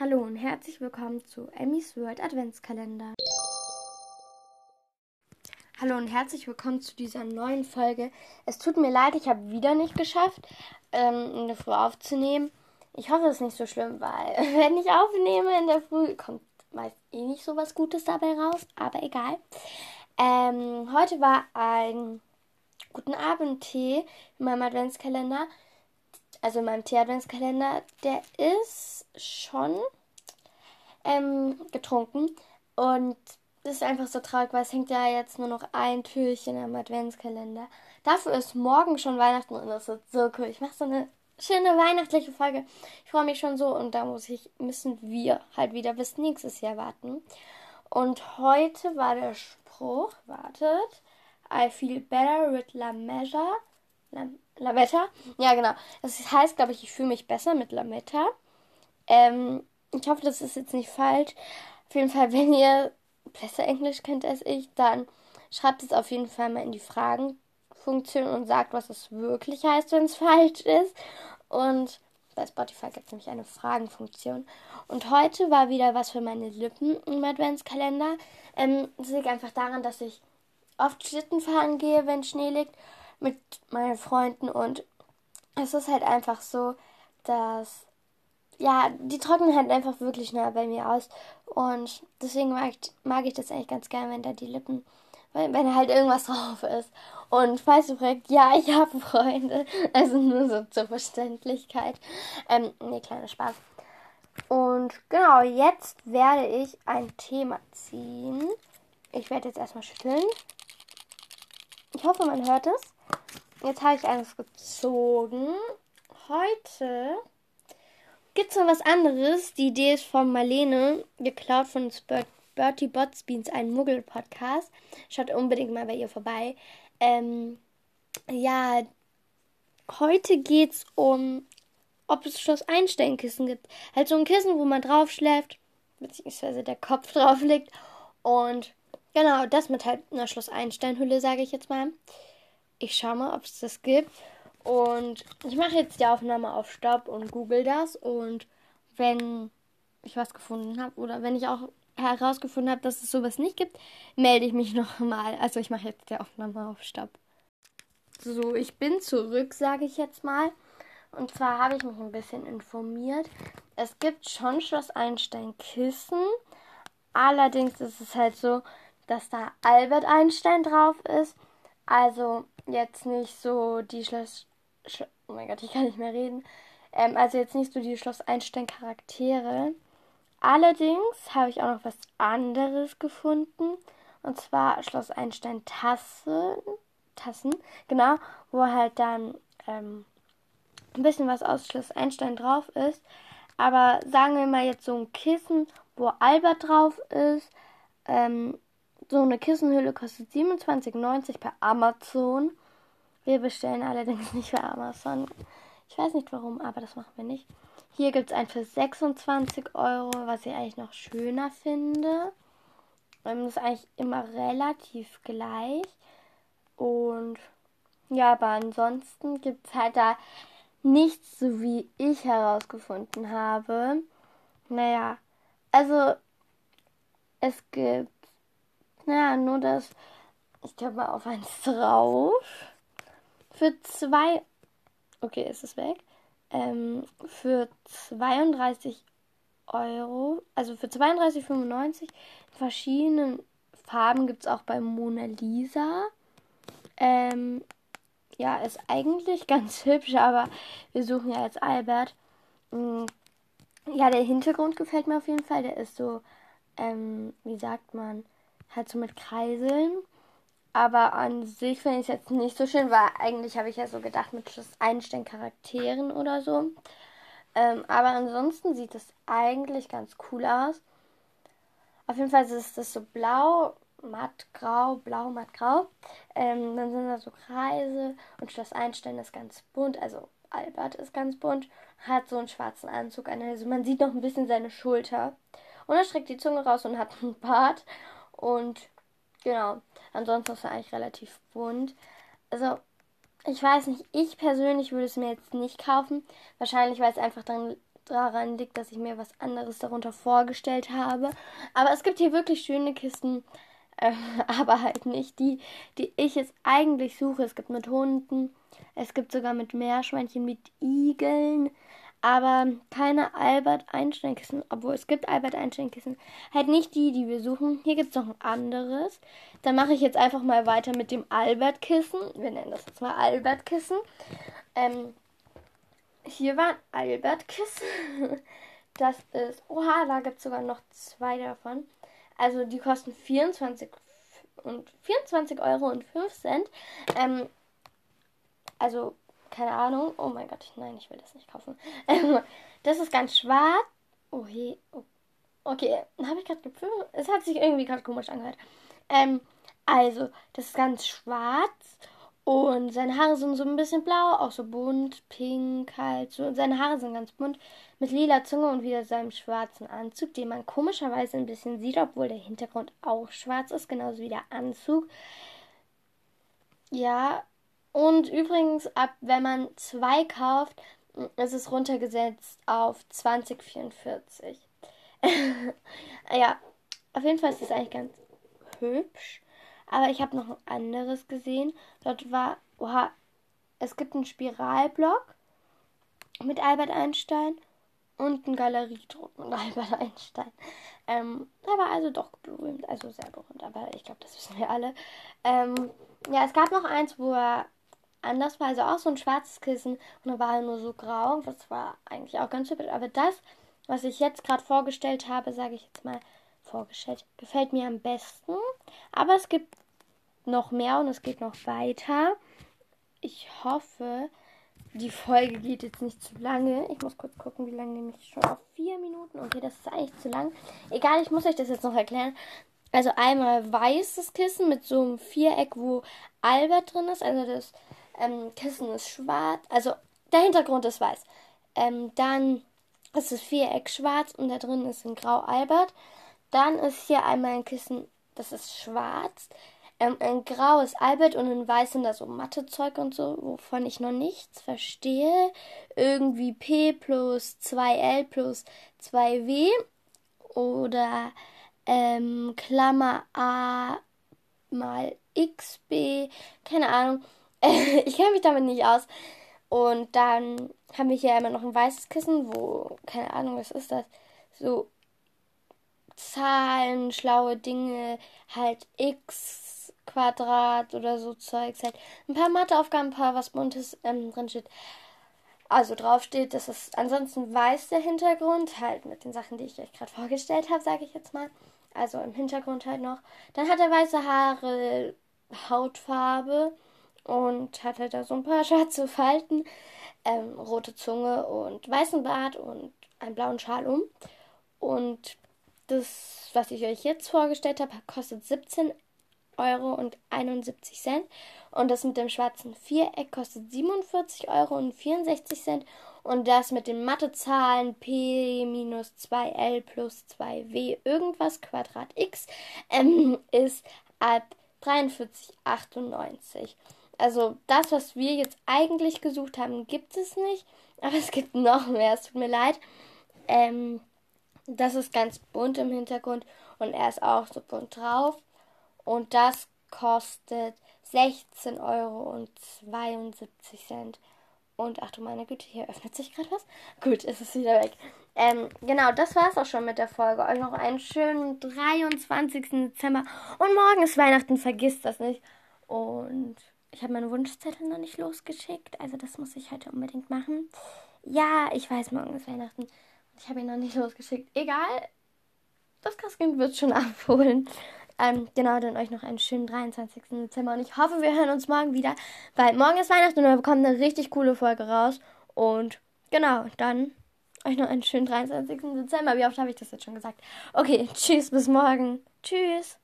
Hallo und herzlich willkommen zu Emmys World Adventskalender. Hallo und herzlich willkommen zu dieser neuen Folge. Es tut mir leid, ich habe wieder nicht geschafft, ähm, in der Früh aufzunehmen. Ich hoffe, es ist nicht so schlimm, weil wenn ich aufnehme in der Früh, kommt meist eh nicht so was Gutes dabei raus, aber egal. Ähm, heute war ein guten Abend-Tee in meinem Adventskalender also in meinem Tee-Adventskalender, der ist schon ähm, getrunken. Und das ist einfach so traurig, weil es hängt ja jetzt nur noch ein Türchen am Adventskalender. Dafür ist morgen schon Weihnachten und das wird so cool. Ich mache so eine schöne weihnachtliche Folge. Ich freue mich schon so und da muss ich, müssen wir halt wieder bis nächstes Jahr warten. Und heute war der Spruch, wartet, I feel better with la measure. La, Lametta? Ja, genau. Das heißt, glaube ich, ich fühle mich besser mit Lametta. Ähm, ich hoffe, das ist jetzt nicht falsch. Auf jeden Fall, wenn ihr besser Englisch kennt als ich, dann schreibt es auf jeden Fall mal in die Fragenfunktion und sagt, was es wirklich heißt, wenn es falsch ist. Und bei Spotify gibt es nämlich eine Fragenfunktion. Und heute war wieder was für meine Lippen im Adventskalender. Ähm, das liegt einfach daran, dass ich oft Schlitten fahren gehe, wenn Schnee liegt mit meinen Freunden und es ist halt einfach so, dass ja, die trocknen halt einfach wirklich nah bei mir aus und deswegen mag ich, mag ich das eigentlich ganz gern, wenn da die Lippen, wenn, wenn halt irgendwas drauf ist. Und falls du fragst, ja, ich habe Freunde, also nur so zur Verständlichkeit. Ähm, nee, kleiner Spaß. Und genau, jetzt werde ich ein Thema ziehen. Ich werde jetzt erstmal schütteln. Ich hoffe, man hört es. Jetzt habe ich eines gezogen. Heute gibt es noch was anderes. Die Idee ist von Marlene, geklaut von Bertie Botsbeans, ein Muggel-Podcast. Schaut unbedingt mal bei ihr vorbei. Ähm, ja, heute geht es um, ob es Schloss Einstein-Kissen gibt. Halt so ein Kissen, wo man drauf schläft, beziehungsweise der Kopf drauf liegt. Und genau, das mit halt einer Schloss Einstein-Hülle, sage ich jetzt mal. Ich schaue mal, ob es das gibt. Und ich mache jetzt die Aufnahme auf Stopp und google das. Und wenn ich was gefunden habe oder wenn ich auch herausgefunden habe, dass es sowas nicht gibt, melde ich mich nochmal. Also ich mache jetzt die Aufnahme auf Stopp. So, ich bin zurück, sage ich jetzt mal. Und zwar habe ich mich ein bisschen informiert. Es gibt schon Schloss Einstein Kissen. Allerdings ist es halt so, dass da Albert Einstein drauf ist. Also jetzt nicht so die Schloss. Schlo oh mein Gott, ich kann nicht mehr reden. Ähm, also jetzt nicht so die Schloss Einstein Charaktere. Allerdings habe ich auch noch was anderes gefunden. Und zwar Schloss Einstein Tassen. Tassen, genau, wo halt dann ähm, ein bisschen was aus Schloss Einstein drauf ist. Aber sagen wir mal jetzt so ein Kissen, wo Albert drauf ist. Ähm, so eine Kissenhülle kostet 27,90 per Amazon. Wir bestellen allerdings nicht bei Amazon. Ich weiß nicht warum, aber das machen wir nicht. Hier gibt es einen für 26 Euro, was ich eigentlich noch schöner finde. Ähm, das ist eigentlich immer relativ gleich. Und ja, aber ansonsten gibt es halt da nichts, so wie ich herausgefunden habe. Naja, also es gibt, naja, nur das, ich glaube mal auf eins drauf. Für zwei. Okay, ist es weg. Ähm, für 32 Euro, also für 32,95 in verschiedenen Farben gibt es auch bei Mona Lisa. Ähm, ja, ist eigentlich ganz hübsch, aber wir suchen ja jetzt Albert. Mm, ja, der Hintergrund gefällt mir auf jeden Fall. Der ist so, ähm, wie sagt man, halt so mit Kreiseln. Aber an sich finde ich es jetzt nicht so schön, weil eigentlich habe ich ja so gedacht mit Einstein-Charakteren oder so. Ähm, aber ansonsten sieht es eigentlich ganz cool aus. Auf jeden Fall ist das so blau, mattgrau, blau, mattgrau. Ähm, dann sind da so Kreise und Schloss Einstein ist ganz bunt, also Albert ist ganz bunt, hat so einen schwarzen Anzug an. Also man sieht noch ein bisschen seine Schulter. Und er streckt die Zunge raus und hat einen Bart. Und Genau. Ansonsten ist es eigentlich relativ bunt. Also, ich weiß nicht, ich persönlich würde es mir jetzt nicht kaufen. Wahrscheinlich, weil es einfach dann daran liegt, dass ich mir was anderes darunter vorgestellt habe. Aber es gibt hier wirklich schöne Kisten, äh, aber halt nicht die, die ich jetzt eigentlich suche. Es gibt mit Hunden, es gibt sogar mit Meerschweinchen, mit Igeln, aber keine Albert Einstein Kissen, obwohl es gibt Albert Einstein Kissen, halt nicht die, die wir suchen. Hier gibt es noch ein anderes. Dann mache ich jetzt einfach mal weiter mit dem Albert Kissen. Wir nennen das jetzt mal Albert Kissen. Ähm, hier war ein Albert Kissen. Das ist, oha, da gibt es sogar noch zwei davon. Also die kosten 24 und 24 Euro und 5 Cent. Ähm, also keine Ahnung. Oh mein Gott, nein, ich will das nicht kaufen. das ist ganz schwarz. Oh je. Oh. Okay, habe ich gerade gefühlt. Es hat sich irgendwie gerade komisch angehört. Ähm, also, das ist ganz schwarz. Und seine Haare sind so ein bisschen blau, auch so bunt, pink halt. So. Und seine Haare sind ganz bunt. Mit lila Zunge und wieder seinem schwarzen Anzug, den man komischerweise ein bisschen sieht, obwohl der Hintergrund auch schwarz ist, genauso wie der Anzug. Ja, und übrigens, ab wenn man zwei kauft, ist es runtergesetzt auf 2044. ja, auf jeden Fall ist es eigentlich ganz hübsch. Aber ich habe noch ein anderes gesehen. Dort war, oha, es gibt einen Spiralblock mit Albert Einstein und einen Galeriedruck mit Albert Einstein. Ähm, war also doch berühmt, also sehr berühmt, aber ich glaube, das wissen wir alle. Ähm, ja, es gab noch eins, wo er anders war. Also auch so ein schwarzes Kissen und da war er nur so grau. Das war eigentlich auch ganz hübsch. Aber das, was ich jetzt gerade vorgestellt habe, sage ich jetzt mal vorgestellt, gefällt mir am besten. Aber es gibt noch mehr und es geht noch weiter. Ich hoffe, die Folge geht jetzt nicht zu lange. Ich muss kurz gucken, wie lange nehme ich schon auf vier Minuten. Okay, das ist eigentlich zu lang. Egal, ich muss euch das jetzt noch erklären. Also einmal weißes Kissen mit so einem Viereck, wo Albert drin ist. Also das ähm, Kissen ist schwarz, also der Hintergrund ist weiß. Ähm, dann ist das Viereck schwarz und da drin ist ein Grau Albert. Dann ist hier einmal ein Kissen, das ist schwarz. Ähm, ein graues Albert und ein weiß sind da so Mathezeug und so, wovon ich noch nichts verstehe. Irgendwie P plus 2L plus 2W oder ähm, Klammer A mal XB, keine Ahnung. ich kenne mich damit nicht aus. Und dann haben wir hier immer noch ein weißes Kissen, wo, keine Ahnung, was ist das? So Zahlen, schlaue Dinge, halt X Quadrat oder so Zeugs halt. Ein paar Matheaufgaben, ein paar was Buntes ähm, drin. Also drauf steht, das ist ansonsten weiß der Hintergrund, halt mit den Sachen, die ich euch gerade vorgestellt habe, sage ich jetzt mal. Also im Hintergrund halt noch. Dann hat er weiße Haare, Hautfarbe und hat halt da so ein paar schwarze Falten, ähm, rote Zunge und weißen Bart und einen blauen Schal um. Und das, was ich euch jetzt vorgestellt habe, kostet 17 Euro und 71 Cent. Und das mit dem schwarzen Viereck kostet 47 Euro und 64 Cent. Und das mit den Mathezahlen P minus 2L plus 2W irgendwas Quadrat X ähm, ist ab 43,98. Also das, was wir jetzt eigentlich gesucht haben, gibt es nicht. Aber es gibt noch mehr. Es tut mir leid. Ähm, das ist ganz bunt im Hintergrund und er ist auch so bunt drauf. Und das kostet 16,72 Euro. Und ach du meine Güte, hier öffnet sich gerade was. Gut, ist es wieder weg. Ähm, genau, das war es auch schon mit der Folge. Euch noch einen schönen 23. Dezember. Und morgen ist Weihnachten, vergisst das nicht. Und ich habe meinen Wunschzettel noch nicht losgeschickt. Also das muss ich heute unbedingt machen. Ja, ich weiß, morgen ist Weihnachten. Ich habe ihn noch nicht losgeschickt. Egal. Das Christkind wird schon abholen. Ähm, genau, dann euch noch einen schönen 23. Dezember. Und ich hoffe, wir hören uns morgen wieder. Weil morgen ist Weihnachten und wir bekommen eine richtig coole Folge raus. Und genau, dann euch noch einen schönen 23. Dezember. Wie oft habe ich das jetzt schon gesagt? Okay, tschüss, bis morgen. Tschüss.